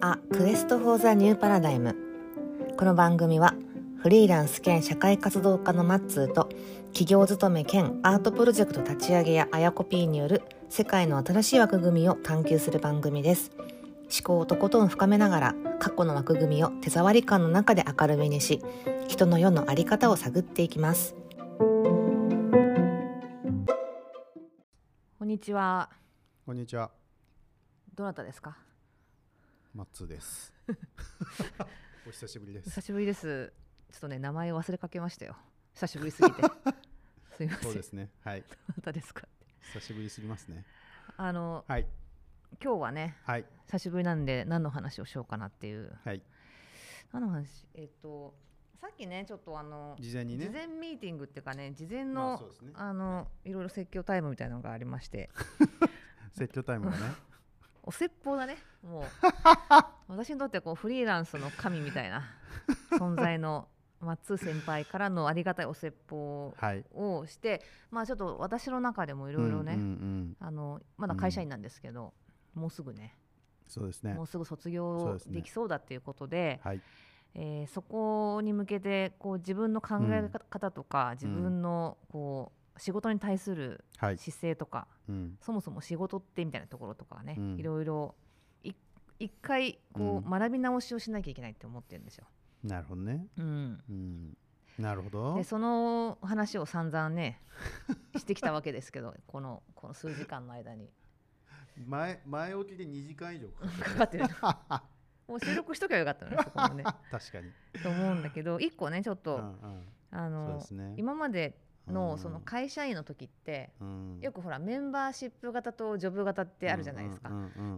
あ Quest for the New Paradigm。この番組はフリーランス兼社会活動家のマッツーと企業勤め兼アートプロジェクト立ち上げやあやこ P による世界の新しい枠組みを探求する番組です。思考をとことん深めながら過去の枠組みを手触り感の中で明るみにし人の世の在り方を探っていきます。にちはこんにちは、どなたですか？マッツーです。お久しぶりです。久しぶりですちょっとね名前を忘れかけましたよ久しぶりすぎて すいませんそうですね。はい。どなたですか？久しぶりすぎますね。あのはい。今日はねはい。久しぶりなんで何の話をしようかなっていうはい。何の話？えっ、とさっきねちょっとあの事前にね。事前ミーティングっていうかね事前の、まあそうですねあのいろいろ説教タイムみたいなのがありまして 説教タイムがね。お説法だねもう 私にとってはこうフリーランスの神みたいな存在の松先輩からのありがたいお説法はい。をしてまあちょっと私の中でもいろいろね、うんうんうんあのまだ会社員なんですけど、もうすぐねそうですねもう。すぐ卒そう業ですねできそうだっていうことではい。えーそこに向けてこう自分の考え方とか、自分のこう仕事に対するはい。姿勢とか、うん。そもそも仕事ってみたいなところとかね、うんいろいろい一回こう、うん学び直しをしなきゃいけないって思ってるんですよ。なるほどね。うん、うん。なるほどで。その話を散々ね してきたわけですけどこのこの数時間の間に前前置きで2時間以上かかかってるもう収録しときゃよかったのね そこもね確かに。と思うんだけど一個ねちょっと、うんうん。あのね。今までうんのその会社員の時って、うん。よくほらメンバーシップ型とジョブ型ってあるじゃないですか。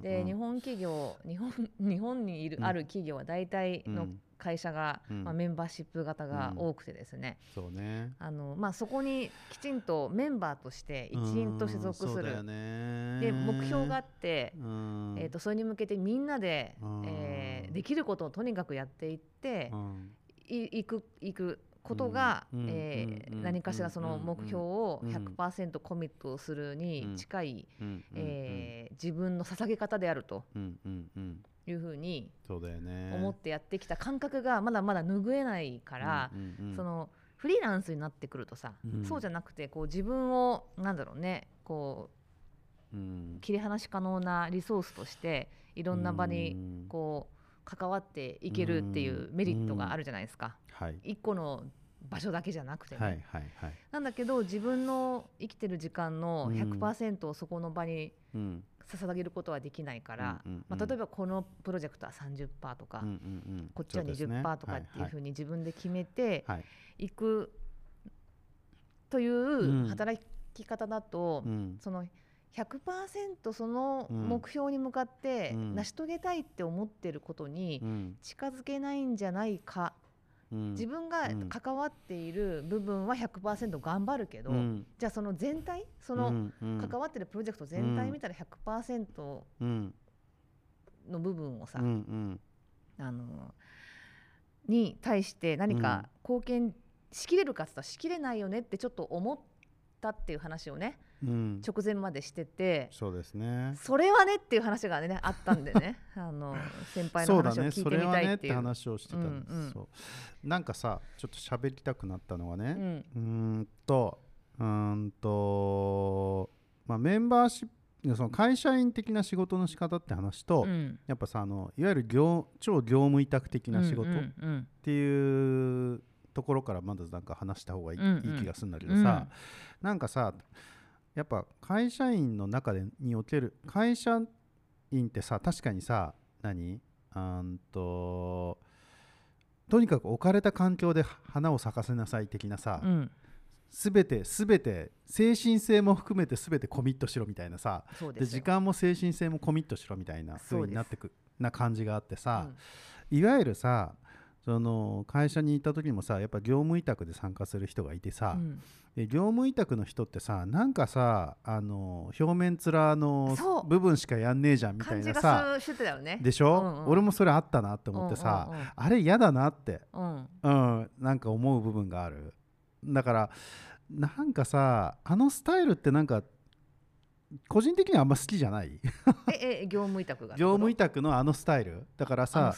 で日本企業日本 日本にいる、うんある企業は大体のうん会社が、うん。まあ、メンバーシップ型が多くてですね、そうね。あのまあ、そこにきちんとメンバーとして一員と所属する、ね。で目標があって、うん。えー、とそれに向けてみんなで、うん。えーできることをとにかくやっていって、いくいくことが、うんえ何かしらその目標をうん100%コミットするに近い、えー自分の捧げ方であると。いうふうに。思ってやってきた感覚がまだまだ拭えないから、そのフリーランスになってくるとさ、うん。そうじゃなくてこう自分をなんだろうねこう切り離し可能なリソースとしていろんな場うにん。こう関わっていけるっていうメリットがあるじゃないですか。はい。一個の場所だけじゃなくてね、はいはいはい。なんだけど自分の生きてる時間のうん。100%をそこの場にうん。捧げることはできないから、うんうんうん。まあ、例えばこのプロジェクトは30%とか、うんうんうん。こっちはそうですね20%とかっていうふうにに自分で決めてはい。くという働き方だと、うん。その100%そのうん。目標に向かってうん。成し遂げたいって思ってることにうん。近づけないんじゃないか、うん。自分がうん。関わっている部分は100%頑張るけど、うん。じゃあその全体その関わってるプロジェクト全体見たら100%うん。の部分をさ、うんうん。あのに対して何か貢献しきれるかって言ったらしきれないよねってちょっと思ったっていう話をねうん直前までしててそうですね。それはねっていう話がねあったんでね。あの先輩の話を聞いてみたいっいう。ね話をしてたんです、うんうん。そう。なんかさちょっと喋りたくなったのがね、うん。とうーんとまあメンバーシップその会社員的な仕事の仕方って話と、うん。やっぱさあのいわゆる業超業務委託的な仕事っうんうん。ていうところからまずなんか話した方がいい,、うんうん。いい気がするんだけどさ、なんかさやっぱ会社員の中でにおける会社員ってさ確かにさ何？あーんととにかく置かれた環境で花を咲かせなさい的なさ、うん。うんすべてすべて精神性も含めてすべてコミットしろみたいなさで時間も精神性もコミットしろみたいな風になってくな感じがあってさ、うん。いわゆるさその会社に行った時にもさやっぱ業務委託で参加する人がいてさ、うん。で業務委託の人ってさなんかさあの表面面の部分しかやんねえじゃんみたいなさね。でしょ、うんうん。俺もそれあったなって思ってさ、うんうんうん。あれ嫌だなって、うん。うん、なんか思う部分がある。だからなんかさあのスタイルってなんか個人的にはあんま好きじゃない？ええ業務委託が業務委託のあのスタイル？だからさ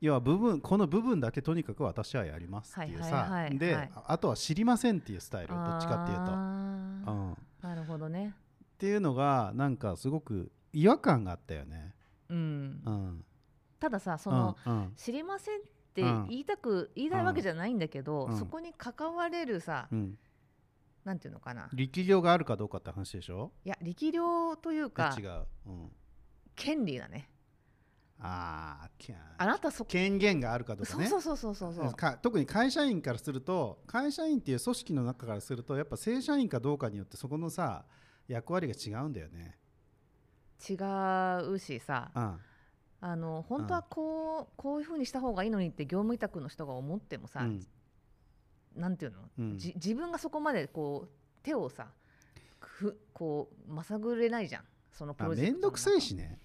要は部分この部分だけとにかく私はやりますっていうさ、で、はい。ああとは知りませんっていうスタイルどっちかっていうと、あうん、なるほどね。ていうのがなんかすごく違和感があったよね。うん。うん、たださそうんの、うん。知りませんってうん。言いたく、言いたいわけじゃないんだけど、うん。そこに関われるさ、うん、なんていうのかな。力量があるかどうかって話でしょ？いや力量というか違う、うん、権利だねああなたそ権限があるかどうかね。そうそうそうそうそう。そうか特に会社員からすると会社員っていう組織の中からするとやっぱ正社員かどうかによってそこのさ役割が違うんだよね。違うしさ。うん。あの本当はこうこういうふうにした方がいいのにって業務委託の人が思ってもさ、うん。なんていうの、うん。じ自分がそこまでこう手をさくこうまさぐれないじゃん。そのプあロジェクトめんどくさいしね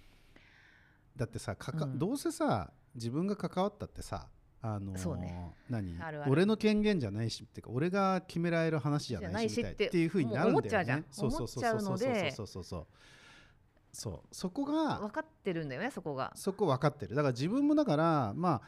だってさかか、うん。どうせさ自分が関わったってさあのーね。何？俺の権限じゃないしっていうか俺が決められる話じゃないしってみたいっていうふうになるんだよね。そうそうそうそうそうそう。そう。そう。そこが分かってるんだよねそこが。そこ分かってる。だから自分もだからまあ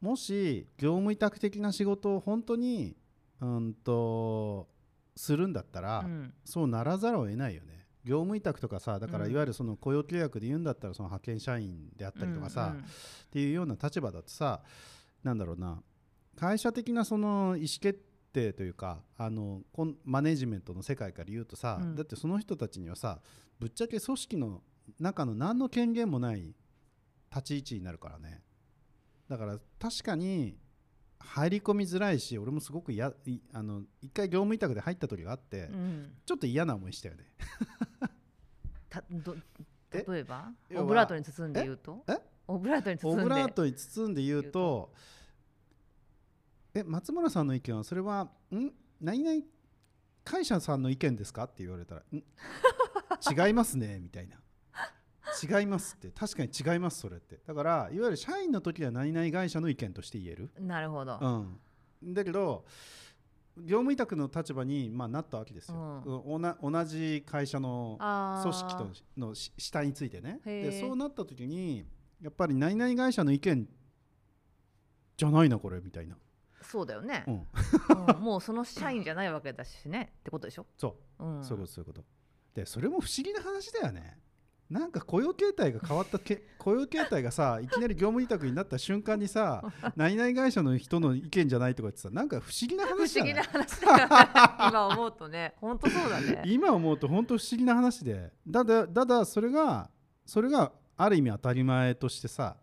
もし業務委託的な仕事を本当にうんとするんだったら、うん。そうならざるを得ないよね業務委託とかさだからうん。いわゆるその雇用契約で言うんだったらその派遣社員であったりとかさ、うんうんっていうような立場だとさなんだろうな会社的なその意思決定というかあのこんマネジメントの世界から言うとさ、うん。だってその人たちにはさぶっちゃけ組織の中の何の権限もない立ち位置になるからね。だから確かに入り込みづらいし俺もすごくやいあの一回業務委託で入った時があって、うん。ちょっと嫌な思いしたよね。たどえ？例えば？オブラートに包んで言うと？え？え？オブラートに包んで。オブラートに包んで言うとえ松村さんの意見はそれはん？何々会社さんの意見ですか？って言われたらん？違いますねみたいな違いますって。確かに違いますそれって。だからいわゆる社員の時は何々会社の意見として言える、なるほど、うん、だけど業務委託の立場に、まあ、なったわけですよ、おな同じ会社の組織とのし下についてね。でそうなった時にやっぱり何々会社の意見じゃないなこれみたいな、そうだよね。う、ん、うん。もうその社員じゃないわけだしね。ってことでしょ、そう。う、ん、そういうことそういうこと。でそれも不思議な話だよねなんか雇用形態が変わったけ 雇用形態がさいきなり業務委託になった瞬間にさ 何々会社の人の意見じゃないとかってさなんか不思議な不話じゃない思議な話だよね。今思うとね。本当そうだね。今思うと本当不思議な話で。だだだだそれがそれがある意味当たり前としてさ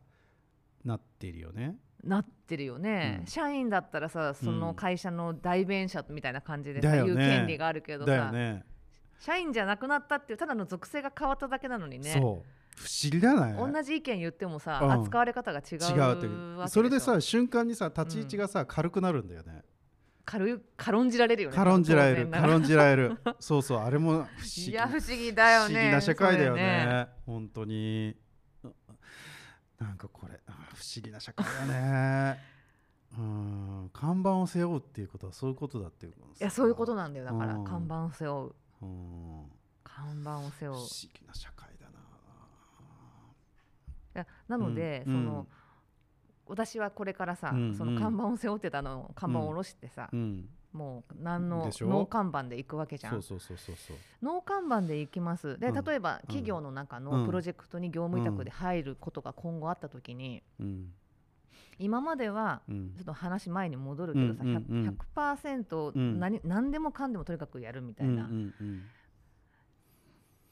なっているよね。なってるよね、うん。社員だったらさその会社の代弁者みたいな感じでさ、だよね。言う権利があるけどさ、ね社員じゃなくなったっていうただの属性が変わっただけなのにね。そう。不思議だね。同じ意見言ってもさ、うん。扱われ方が違う違うそれでさ瞬間にさ立ち位置がさ、軽くなるんだよね。軽い軽んじられるよね軽んじられる。軽んじられる。そうそうあれも不思議。いや不思議だよね不思議な社会だよそれね。本当に。なんかこれあ不思議な社会だね。うん。看板を背負うっていうことはそういうことだっていうこといやそういうことなんだよ。だからうん。看板を背負う。うん看板を背負う。不思議な社会だな。なので、うんその私はこれからさ、うんその看板を背負ってたのを看板を下ろしてさ、うん。もう何のでしょ？ノー看板で行くわけじゃん。そうそうそうそうそう。ノー看板で行きます。でうん。例えば企業の中うん。のプロジェクトに業務委託で入ることが今後あった時に、うん今まではうん。ちょっと話前に戻るけどさ、うんうんうん 100%, うん。何何でもかんでもとにかくやるみたいな、うんっうんうん。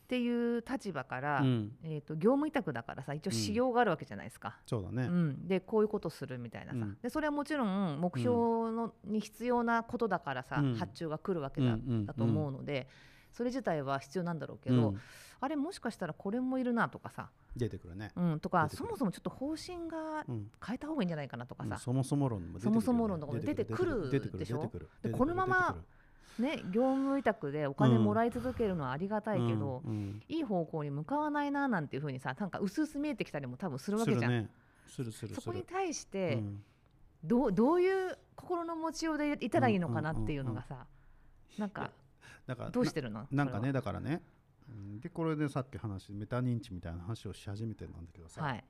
ていう立場から、うん。えー、と業務委託だからさ一応仕様があるわけじゃないですか。そうだね。うん、でこういうことするみたいなさ、うん。でそれはもちろん目標の、に必要なことだからさ、うん。発注が来るわけだ,、うんうん。だと思うのでそれ自体は必要なんだろうけど、うんあれもしかしたらこれもいるなとかさ、出てくるね。うん、とかそもそもちょっと方針がうん。変えた方がいいんじゃないかなとかさ、うんそもそも論も出てくるよね。そもそも論とかも出てくるでしょ？でこのままね、業務委託でお金もらい続けるのはありがたいけど、うんうん。いい方向に向かわないななんていうふうにさなんか薄々見えてきたりも多分するわけじゃん。するね。するするする。そこに対して、うん。どうどういう心の持ちようでいたらいいのかなっていうのがさ、なんかだからどうしてるの？なんかねだからねうん。でこれでさっき話メタ認知みたいな話をし始めてなんだけどさ、はい。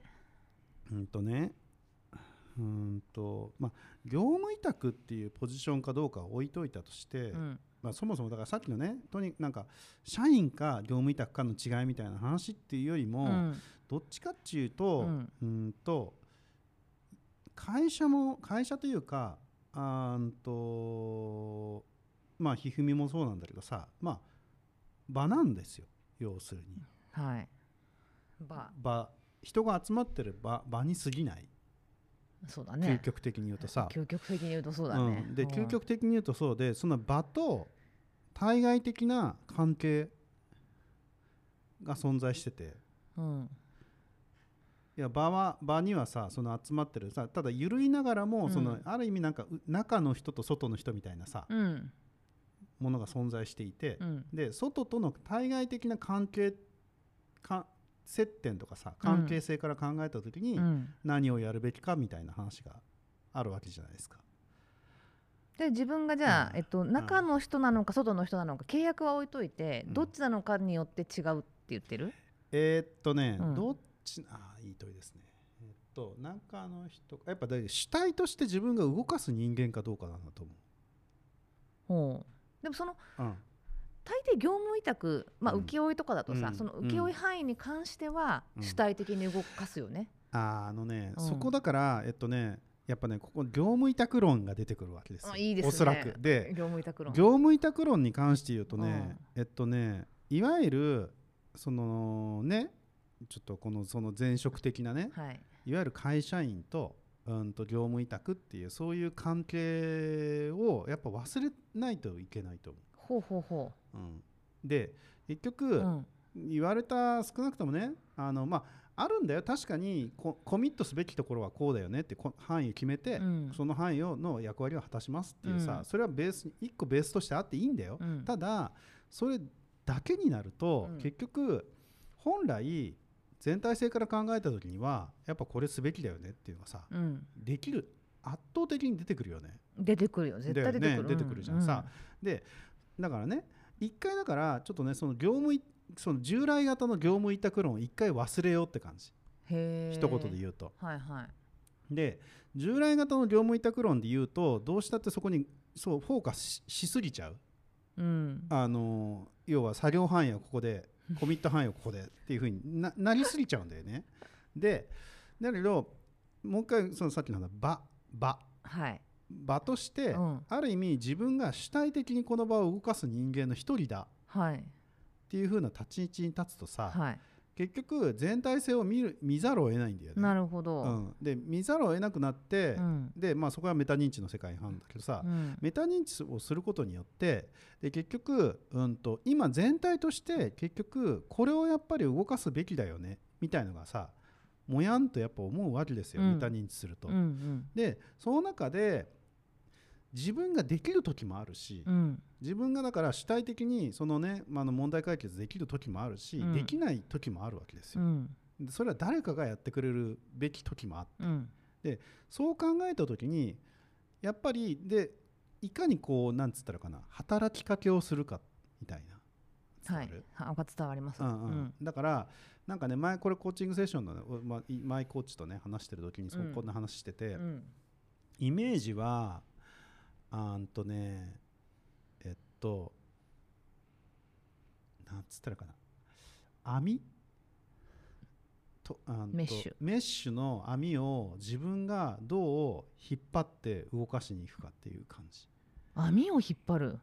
うんとねうんとまあ業務委託っていうポジションかどうかは置いといたとして、うん。まあ、そもそもだからさっきのねとになんか社員か業務委託かの違いみたいな話っていうよりも、うん。どっちかっていうと,、うん。うんと会社も会社というかあーんとまあひふみもそうなんだけどさまあ場なんですよ要するに。はい。ば場。人が集まってる場場に過ぎない、そうだね。究極的に言うとさ、究極的に言うとそうだね、うん、でうん。究極的に言うとそうでその場と対外的な関係が存在してて。うん。いや場は場にはさその集まってるさただ緩いながらも、うん。そのある意味なんかう中の人と外の人みたいなさ、うんものが存在していてう、ん。で外との対外的な関係か接点とかさ関係性から考えた時にうん。何をやるべきかみたいな話があるわけじゃないですか。で自分がじゃあ、うん。えっと、中の人なのか外の人なのか契約は置いといて、うん。どっちなのかによって違うって言ってる？えーっとね、うん。どっちあーいい問いですね。えーっと中の人やっぱ主体として自分が動かす人間かどうかなんだと思ほうでもそのう。うん大抵業務委託、まあ、うん請負とかだとさ、うんその請負範囲に関してはうん主体的に動かすよね。あーあのね、うんそこだからえっとねやっぱねここ業務委託論が出てくるわけですよあいいですねおそらくで業務委託論。業務委託論に関して言うとね、えっとねいわゆるそのねちょっとこのその前職的なねはい。いわゆる会社員と,、うん、と業務委託っていうそういう関係をやっぱ忘れないといけないとほうほうほ思う、うん、で結局、う。うん。言われた少なくともねあのまああるんだよ。確かにココミットすべきところはこうだよねってこ範囲を決めて、うん。その範囲をの役割を果たしますっていうさ、うん。それはベースに1個ベースとしてあっていいんだよ、うん。ただそれだけになると、うん。結局本来全体性から考えた時にはやっぱこれすべきだよねっていうのがさうん。できる圧倒的に出てくるよね。出てくるよ。絶対出てくる。ね出てくるじゃんさでだからね一回だからちょっとねその業務いその従来型の業務委託論を一回忘れようって感じ。一言で言うと。はいはい。で従来型の業務委託論で言うとどうしたってそこにそうフォーカスししすぎちゃううん。あの要は作業範囲はここでコミット範囲はここでっていうふうにななりすぎちゃうんだよね。でだけどもう一回そのさっきの話場場はい。場として、うんある意味自分が主体的にこの場を動かす人間の一人だはい。っていう風な立ち位置に立つとさ、はい。結局全体性を見る見ざるを得ないんだよね。なるほど。うん、で見ざるを得なくなって、うん。でまあそこはメタ認知の世界なんだけどさ、うん。メタ認知をすることによってで結局、うん、と今全体として結局これをやっぱり動かすべきだよねみたいのがさもやんとやっぱ思うわけですよ、うんメタ認知すると。うんうん。でその中で自分ができる時もあるし、うん。自分がだから主体的にそのね、まあ、あの問題解決できる時もあるし、うんできない時もあるわけですよ。うん。でそれは誰かがやってくれるべき時もあってうん。そう考えた時にやっぱりでいかにこうなんつったらかな働きかけをするかみたいな伝はいわる？は伝わります。うんうんだからなんかね前これコーチングセッションの、ねまあ、い前コーチとね話してる時にそこんな話してて、うん。イメージはあーんとねえっとなんつったらかな。網？とあメッシュ。メッシュの網を自分がどう引っ張って動かしに行くかっていう感じ。網を引っ張る？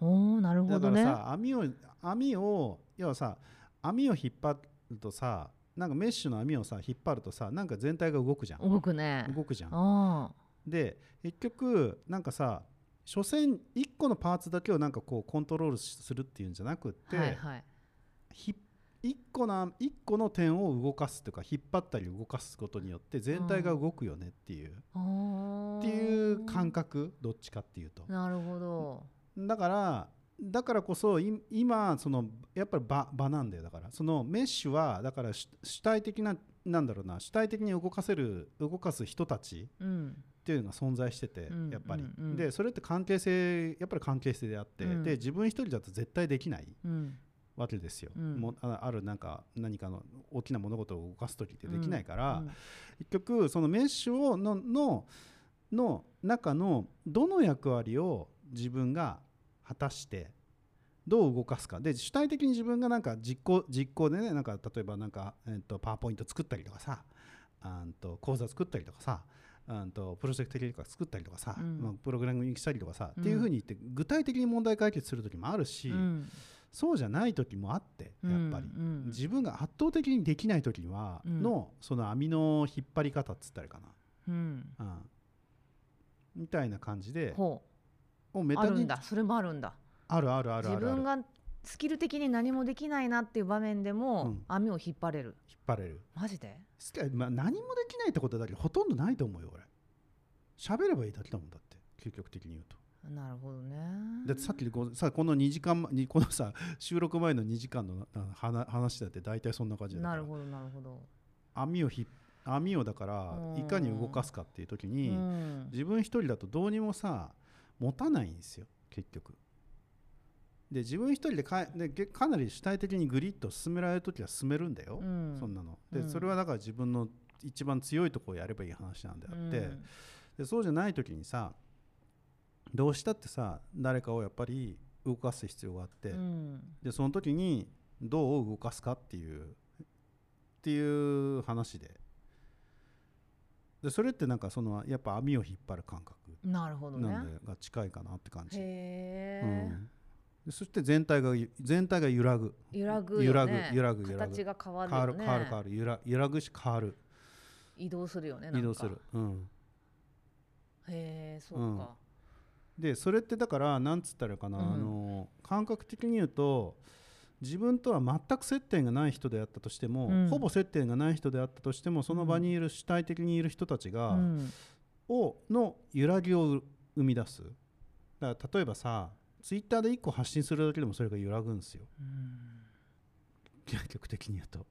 おお、なるほだからどね。さ網を網を要はさ網を引っ張るとさなんかメッシュの網をさ引っ張るとさなんか全体が動くじゃん。動くね。動くじゃん。あで結局なんかさ所詮1個のパーツだけをなんかこうコントロールするっていうんじゃなくって、あ。はいはい。ひ1個な一個の点を動かすというか引っ張ったり動かすことによって全体が動くよねっていう、あーっていう感覚どっちかっていうとなるほど。だからだからこそい今そのやっぱり場場なんだよだからそのメッシュはだから主主体的ななんだろうな主体的に動かせる動かす人たちうん。っていうのが存在してて、うんやっぱり、うんうん。でそれって関係性やっぱり関係性であって、うん。で自分一人だと絶対できないうん。わけですよ、うん。もああるなんか何かの大きな物事を動かす時ってできないから、うん結局そのメッシュをののの中のどの役割を自分が果たしてどう動かすか。で主体的に自分がなんか実行実行でねなんか例えばなんか、えっとパワーポイント作ったりとかさあんと講座作ったりとかさあんとプロジェクト的とか作ったりとかさ、うん。まあ、プログラミングしたりとかさ、うん。っていうふうに言って具体的に問題解決する時もあるし、うん。そうじゃない時もあってやっぱり、自分が圧倒的にできない時にはうん。の、その網の引っ張り方っつったらいいかうん。な、うん、みたいな感じでほもうメうあるタ認知んだ。それもあるんだ。あるあるあるある。自分がスキル的に何もできないなっていう場面でも、うん。網を引っ張れる。引っ張れる。マジで？まあ、何もできないってことだけどほとんどないと思うよ俺。喋ればいいだけだもんだって。究極的に言うと。なるほどね。だってさっきこうさこの2時間にこのさ収録前の2時間のあ話話だって大体そんな感じだから。なるほどなるほど、網をひ網をだからうん。いかに動かすかっていう時うに、ん、自分一人だとどうにもさ持たないんですよ結局で自分一人でかでげかなり主体的にグリッと進められる時は進めるんだよ、うん。そんなの。で、うん。それはだから自分の一番強いところをやればいい話なんであって、うん。でそうじゃない時にさどうしたってさ誰かをやっぱり動かす必要があって、うん。でその時にどう動かすかっていうっていう話で。でそれってなんかそのやっぱ網を引っ張る感覚。なるほどね。が近いかなって感じ、へうえ、ん、でそして全体がゆ全体が揺らぐ。揺らぐよ、ね、揺らぐ揺らぐ揺らぐ。形が変わる変わる変わる変わる。揺ら揺らぐし変わる。移動するよね移動する、うん、へえそうか、でそれってだからなんつったらかな、うん。あの感覚的に言うと自分とは全く接点がない人であったとしても、うん。ほぼ接点がない人であったとしてもその場にいる主体的にいる人たちが、うん。をの揺らぎを生み出す。だから例えばさツイッターで1個発信するだけでもそれが揺らぐんですよ。究極的に言うと。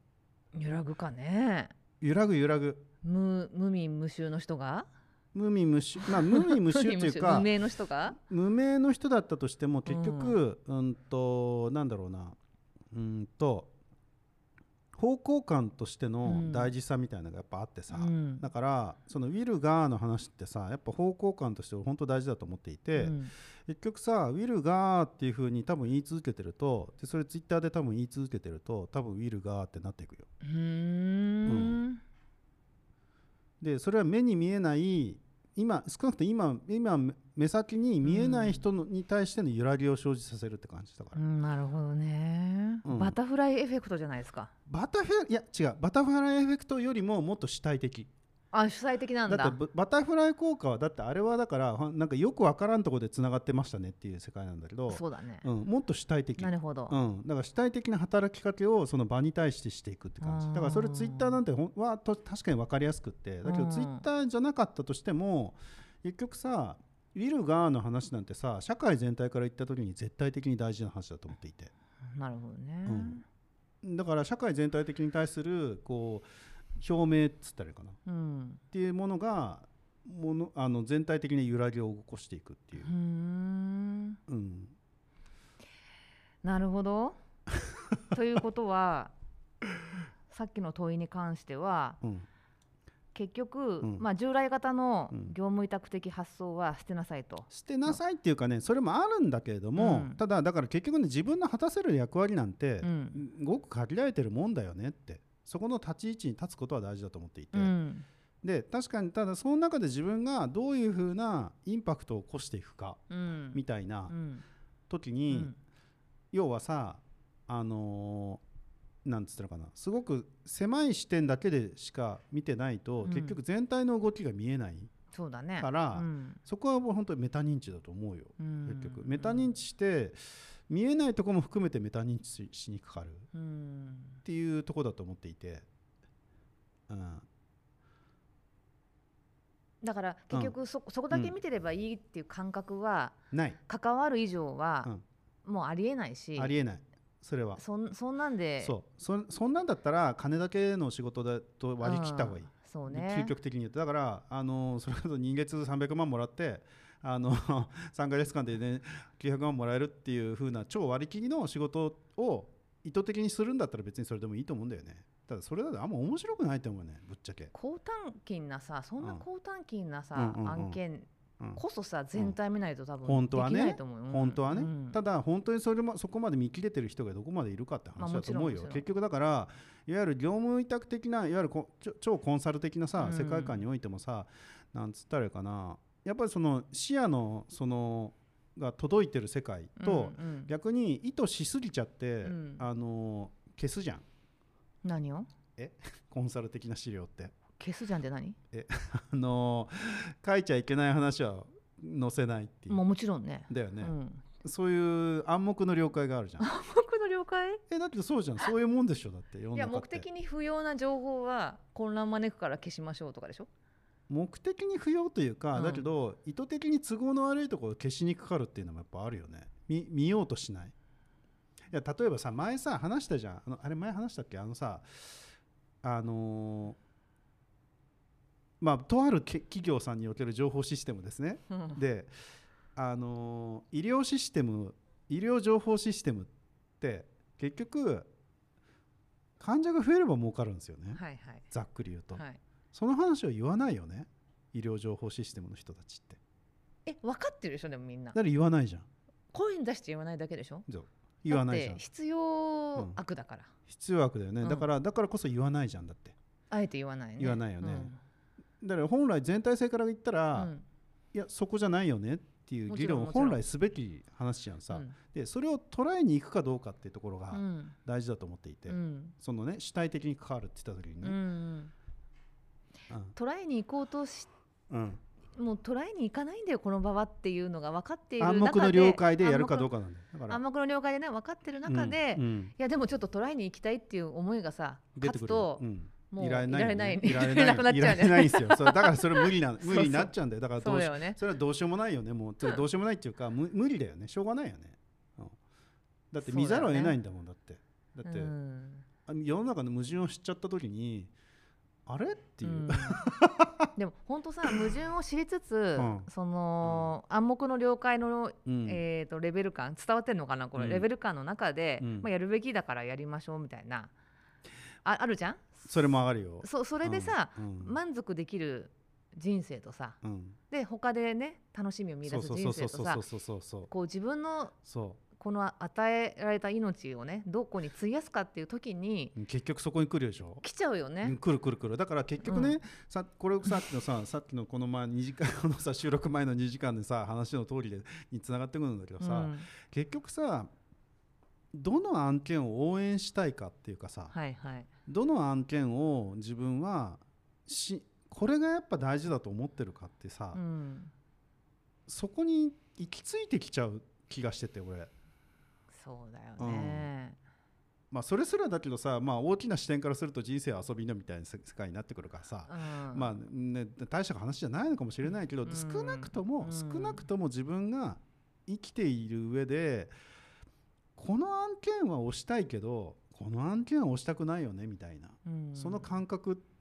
揺らぐかね揺らぐ揺らぐ。無無味無臭の人が？無味無臭。まあ無味無臭っていうか 無名の人が？無名の人だったとしても結局、うん、となんだろうな。うんと方向感としての大事さみたいなのがやっぱあってさ、うん。だからそのウィル・ガーの話ってさやっぱ方向感として本当大事だと思っていて、うん。結局さウィル・ガーっていう風に多分言い続けてるとでそれツイッターで多分言い続けてると多分ウィル・ガーってなっていくよ。うーん。でそれは目に見えない今少なくとも今今目先に見えない人の、に対しての揺らぎを生じさせるって感じだから、うんなるほどね、うん。バタフライエフェクトじゃないですか。バタフライいや違う。バタフライエフェクトよりももっと主体的あ主催的なんだ。だってババタフライ効果はだってあれはだからなんかよくわからんところでつながってましたねっていう世界なんだけどそうだね、うん、もっと主体的。なるほど、うん、だから主体的な働きかけをその場に対してしていくって感じ。うんだからそれツイッターなんてほんはと確かに分かりやすくってだけどうんツイッターじゃなかったとしても結局さウィル・ガーの話なんてさ社会全体から言った時に絶対的に大事な話だと思っていて。なるほどね、うん。だから社会全体的に対するこう表明っつったらいいかな。っうん。ていうものがものあの全体的に揺らぎを起こしていくっていう。うー、ん。うん、なるほど。ということはさっきの問いに関してはうん、結局、うん。まあ、従来型のうん。業務委託的発想は捨てなさいと。捨てなさいっていうかねそれもあるんだけれども、うん。ただだから結局ね自分の果たせる役割なんて、うんごく限られてるもんだよねってそこの立ち位置に立つことは大事だと思っていて、うん。で確かにただその中で自分がどういうふうなインパクトを起こしていくかうん。みたいなうん。時に、うん。要はさあのーなんつったのかな。すごく狭い視点だけでしか見てないと、うん。結局全体の動きが見えないそうだね。からうん。そこはもう本当にメタ認知だと思うよ。うん。結局。メタ認知して見えないところも含めてメタ認知ししにかかる。っうん。ていうところだと思っていて、うん、だから結局そ,、そこだけ見てればいいっていう感覚はない、関わる以上はもうありえないし、ありえない。それは。そんそんなんでそう。そそんなんだったら金だけの仕事だと割り切った方がいい、うんそうでね究極的に言うと。だからあのそれこそ人月300万もらってあの 3ヶ月間でね900万もらえるっていう風な超割り切りの仕事を意図的にするんだったら別にそれでもいいと思うんだよね。ただそれだとあんま面白くないと思うねぶっちゃけ、高短金なさそんなうん高短金なさ、うん。うんうん案件うん。こそさ全体見ないと多分本当はね。本当はね、うん。ただ本当にそれもそこまで見切れてる人がどこまでいるかって話だと思うよ、結局だからいわゆる業務委託的ないわゆる超コンサル的なさ、うん。世界観においてもさなんつったらいいかなやっぱりその視野のそのが届いてる世界と、うんうん。逆に意図しすぎちゃって、うん。あの消すじゃん。何を？コンサル的な資料って。消すじゃんって何？あの書いちゃいけない話は載せないっていう、もうもちろんね。だよね、うん、そういう暗黙の了解があるじゃん。僕の了解？えだってそうじゃん。そういうもんでしょだって。いや目的に不要な情報は混乱招くから消しましょうとかでしょ？目的に不要というか、うん。だけど意図的に都合の悪いところを消しにかかるっていうのもやっぱあるよね。見見ようとしない。いや例えばさ前さ話したじゃん。あのあれ前話したっけ？あのさあのーまあとあるけ企業さんにおける情報システムですね。うん。であのー医療システム医療情報システムって結局患者が増えれば儲かるんですよね、はいはい。ざっくり言うと、はいその話を言わないよね？医療情報システムの人たちって。え分かってるでしょでもみんな。だから言わないじゃん。声に出して言わないだけでしょ？そう。言わないじゃん。必要悪だから、必要悪だよね、うん。だからだからこそ言わないじゃんだって。あえて言わないね。言わないよね。だから本来全体性から言ったうんら、うん。いやそこじゃないよねっていう議論本来すべき話じゃんさ、うん。でそれを捉えに行くかどうかっていうところがうん。大事だと思っていて、うん。そのね主体的に関わるって言った時にうんうね、んトライに行こうとしうん。もうトライに行かないんだよこの場はっていうのが分かっている中暗で黙の了解でやるかどうかなんだよ。だから。暗黙の了解でね分かってる中で、いうんうん。やでもちょっとトライに行きたいっていう思いがさ出てくる。勝つと、うん。もういられないよね。いい。られい。られなくなっちゃうね。いられないんですよ。そうだからそれ無理な 無理になっちゃうんだよ。だからどしそううだよね。それはどうしようもないよね。もうどうしようもないっていうか無無理だよね。しょうがないよね、うん。だって見ざるを得ないんだもんだって。だって、世の中の矛盾を知っちゃった時にあれ？っていう、うん。でも本当さ矛盾を知りつつ、ん。その、暗黙の了解の、うん。えー、とレベル感伝わってるのかなこれ、うん。レベル感の中で、うん。まあ、やるべきだからやりましょうみたいな。ああるじゃん？それも上がるよ。そそれでさ、うん。うん。満足できる人生とさうん。で他でね楽しみを見出す人生とさそうそうそうそうこう自分のそこの与えられた命をねどこに費やすかっていう時にう結局そこに来るでしょ来ちゃうようんね。来る来る来るだから結局ね、うんさこれさっきのさ さっきのこの前2時間のさ収録前の2時間でさ話の通りでにつながってくるんだけどさ、うん結局さどの案件を応援したいかっていうかさ、はいはい。どの案件を自分はしこれがやっぱ大事だと思ってるかってさ、うん、そこに行き着いてきちゃう気がしてて俺。そうだよね。まあそれすらだけどさ、まあ、大きな視点からすると人生は遊びのみたいな世界になってくるからさ、うん。まあね、大した話じゃないのかもしれないけど、うん。少なくとも、うん。少なくとも自分が生きている上でこの案件は押したいけどこの案件は押したくないよねみたいな、うん。その感覚って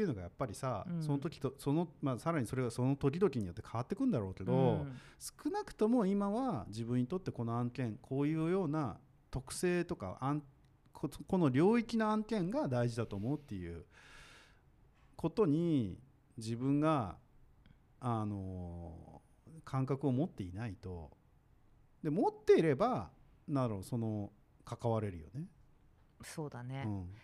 いうのがやっぱりさ、うん。その時とその、まあ、さらにそれがその時々によって変わってくんだろうけど、うん。少なくとも今は自分にとってこの案件こういうような特性とか案ここの領域の案件が大事だと思うっていうことに自分があの感覚を持っていないと。で持っていればなるその関われるよね。そうだね、うん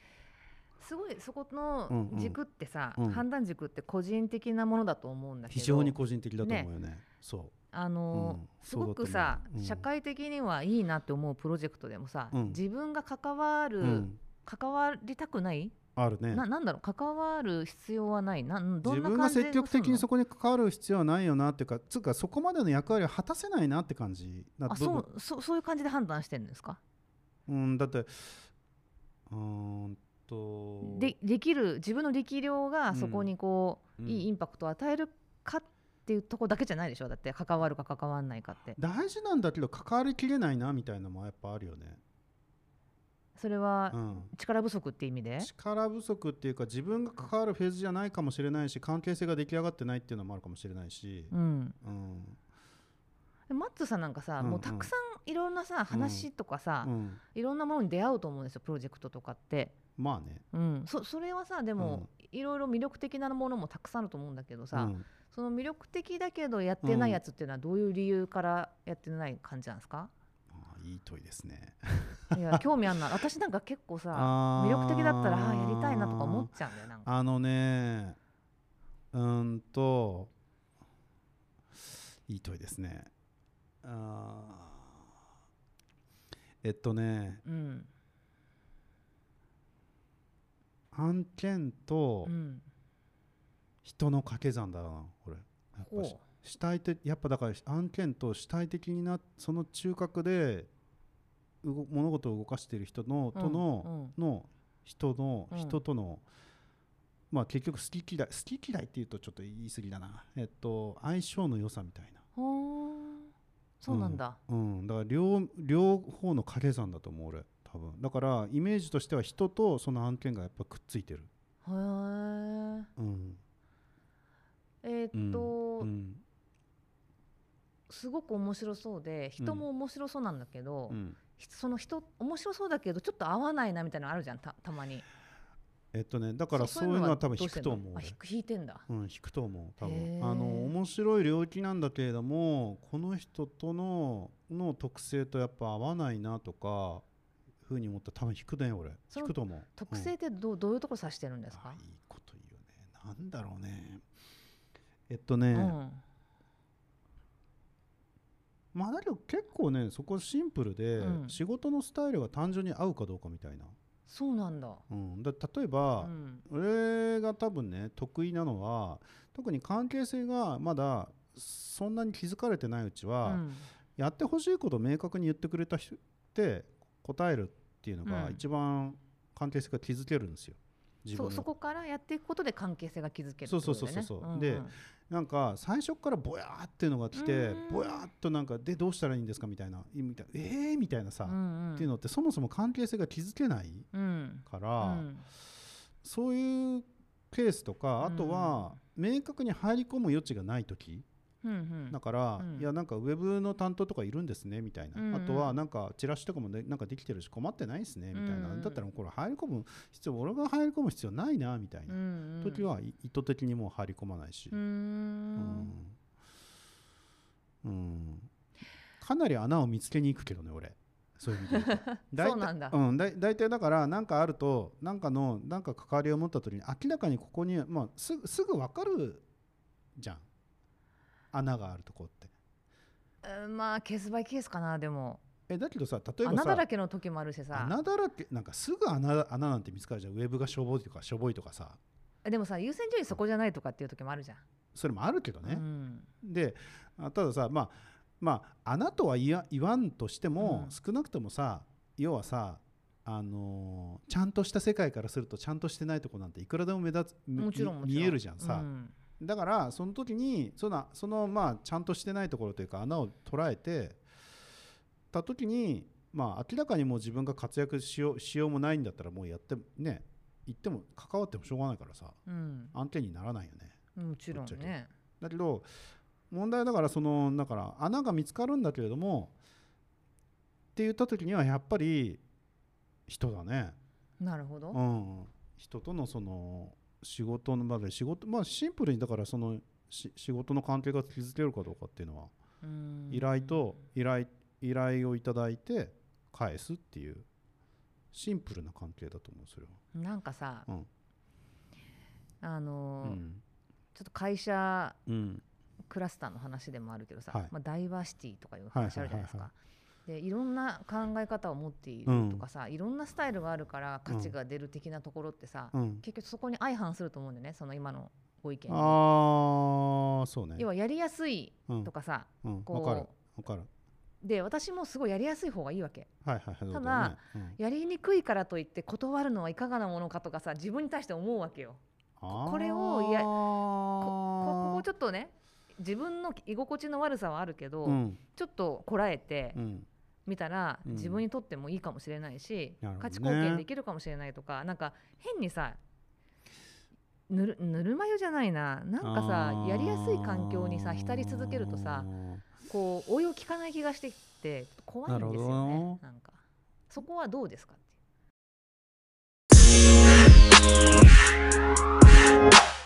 すごいそこうんのうん。軸ってさ、うん。判断軸って個人的なものだと思うんだけど。非常に個人的だと思うよね。そあのうん。すごくさ、そうん。社会的にはいいなって思うプロジェクトでもさ、うん。自分が関わう、る、うん、関わりたくない、あるね。ななんだろう？関わる必要はない？なんどん自分が積極的にそこに関わる必要はないよなっていうかつうかそこまでの役割を果たせないなって感じあそうそうそういう感じで判断してるんですか？うんだってうーんと。でできる自分の力量がそこにこう、うん。いいインパクトを与えるかっていうとこだけじゃないでしょ？だって関わるか関わらないかって。大事なんだけど関わりきれないなみたいなのもやっぱあるよね、それはうん、力不足って意味で、力不足っていうか自分が関わるフェーズじゃないかもしれないし関係性が出来上がってないっていうのもあるかもしれないし、うん、うん。でマッツーさんなんかさ、うんもうたくさんいろんなさ話とかさ、うん、いろんなものに出会うと思うんですよプロジェクトとかって、まあね。うん、そそれはさでも、いろいろ魅力的なものもたくさんあると思うんだけどさ、うん。その魅力的だけどやってないやつっていうのはどういう理由からやってない感じなんですか？あーいい問いですね。いや 興味あんな私なんか結構さ魅力的だったらあーやりたいなとか思っちゃうんだよなんか。あのねうーんといい問いですね。あー。えっとねうん案件とうん。人の掛け算だなこれ。やっぱ主体的やっぱだから案件と主体的になその中核で動物事を動かしている人のうとの、うんの人の、うん。人とのまあ結局好き嫌い好き嫌いっていうとちょっと言い過ぎだな。えっと相性の良さみたいな。そうなんだ、うん。だから両両方の掛け算だと思う俺多分。だからイメージとしては人とその案件がやっぱくっついてる。へー。うん。えーっと、うん。すごく面白そうで人も面白そうなんだけど、うん。ひその人面白そうだけどちょっと合わないなみたいなのあるじゃんたたまに。えっとねだからそそういうのは多分引くと思う俺のあ引く引いてんだ。うん、引くと思う多分。あの面白い領域なんだけれどもこの人とのの特性とやっぱ合わないなとかふうに思った。ら多分引くね俺。引くと思う。特性ってどうどういうところ指してるんですか？あいいこと言うね。なんだろうね。えっとね、うん。まあだけど結構ねそこシンプルで、うん。仕事のスタイルが単純に合うかどうかみたいな、そうなんだ、うん、だ例えうば、ん。俺が多分ね得意なのは特に関係性がまだそんなに気づかれてないうちは、うん。やってほしいことを明確に言ってくれた人って答えるっていうのがうん。一番関係性が築けるんですよ。自分の。そそこからやっていくことで関係性が築けるそうそうそうそうそう。でなんか最初からぼやーっていうのが来てうんぼやーっとなんかでどうしたらいいんですか？みたいなみたいなえー？みたいなさ、うんうん。っていうのってそもそも関係性が築けないうん。から、うん。そういうケースとかあとは明確に入り込む余地がない時うんうん。だから、うん。いやなんかウェブの担当とかいるんですねみたいな、うんうん。あとはなんかチラシとかもねなんかできてるし困ってないですねみたいな、うんうん。だったらこれ入り込む必要俺が入り込む必要ないなみたいな、うん時はい意図的にもう入り込まないし、うーん。うん。うん。かなり穴を見つけに行くけどね俺。そういう意味で言うと。大体そうなんだ。うん、だい大体だから何かあると何かのなんか関わりを持った時に明らかにここに、まあ、すぐすぐ分かるじゃん穴があるとこって。うんまあケースバイケースかなでも。えだけどさ例えば穴ださらけの時もあるしさ。穴だらけなんかすぐ穴穴なんて見つかるじゃん。ウェブがしょぼいとかしょぼいとかさ。でもさ優先順位そこじゃないとかっていう時もあるじゃん。それもあるけどね、うん。であたださまあまあ穴とは言わ言わんとしても、うん。少なくともさ要はさあのーちゃんとした世界からするとちゃんとしてないとこなんていくらでも目立つ見えるじゃんさ、うんだからその時にそのそのまあちゃんとしてないところというか穴を捉えてた時にまあ明らかにもう自分が活躍しようしようもないんだったらもうやってね言っても関わってもしょうがないからさうん。案件にならないよね。もちろんね。だけど問題だからそのだから穴が見つかるんだけれどもって言った時にはやっぱり人だね。なるほど。うん。人とのその仕事の場で仕事まあシンプルにだからそのし仕事の関係が築けるかどうかっていうのはうん。依頼と依頼依頼をいただいて返すっていうシンプルな関係だと思うそれは。なんかさうん。あのーうん。ちょっと会社うん。クラスターの話でもあるけどさ、はい。まあ、ダイバーシティとかいう話あるじゃないですはいはか。でいろんな考え方を持っていうんるとかさ、いろんなスタイルがあるから価値が出る的なところってさ、うん、結局そこに相反すると思うんだよねその今のご意見に。ああそうね。要はやりやすいうんとかさ、うん、こうわかる。わかる。で私もすごいやりやすい方がいいわけ。はいはいはい。ただね。うん。やりにくいからといって断るのはいかがなものかとかさ自分に対して思うわけよ。これをやこここちょっとね自分の居心地の悪さはあるけど、うん。ちょっとこらえてうん見たら自分にとってもいいかもしれないし、うん、価値貢献できるかもしれないとか、なんか変にさぬるぬるま湯じゃないな。なんかさやりやすい環境にさ浸り続けるとさこう応用効かない気がしてきて怖いんですよねなんか。そこはどうですかっていう。